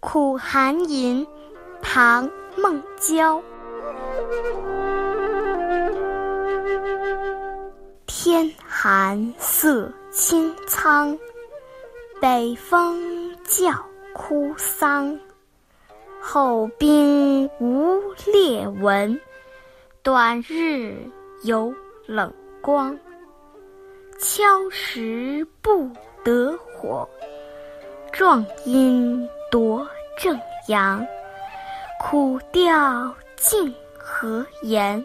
苦寒吟，唐·孟郊。天寒色清苍，北风叫哭丧。后兵无裂文，短日有冷光。敲石不得火，壮阴夺正阳。苦调尽何言？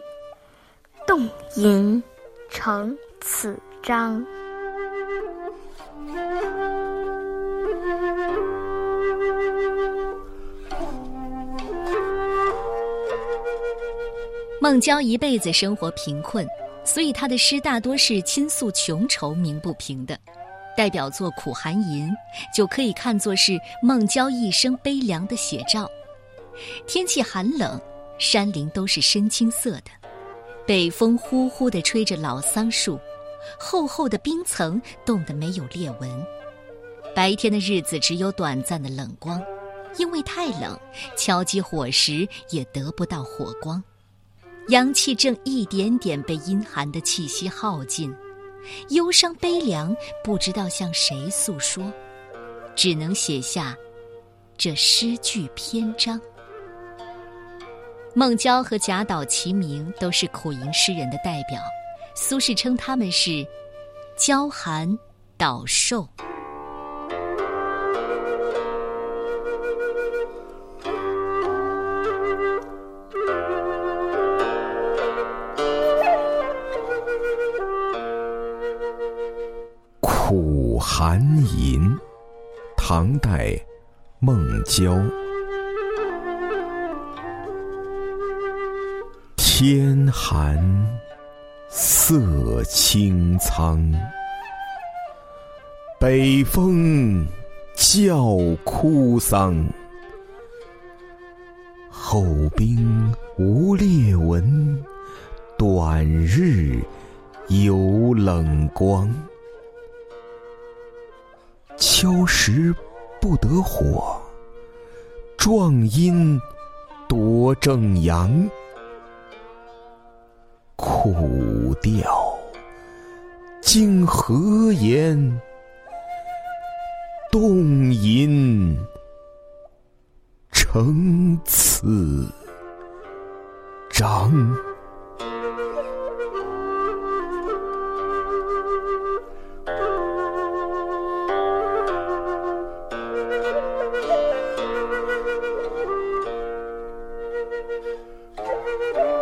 动吟成此章。孟郊一辈子生活贫困，所以他的诗大多是倾诉穷愁、鸣不平的。代表作《苦寒吟》就可以看作是孟郊一生悲凉的写照。天气寒冷，山林都是深青色的，北风呼呼地吹着老桑树，厚厚的冰层冻得没有裂纹。白天的日子只有短暂的冷光，因为太冷，敲击火石也得不到火光。阳气正一点点被阴寒的气息耗尽，忧伤悲凉，不知道向谁诉说，只能写下这诗句篇章。孟郊和贾岛齐名，都是苦吟诗人的代表。苏轼称他们是“娇寒岛瘦”。苦寒吟，唐代，孟郊。天寒色清苍，北风叫哭丧。后兵无裂文，短日有冷光。敲石不得火，壮阴夺正阳。苦调经何言？动吟成此章。Woo!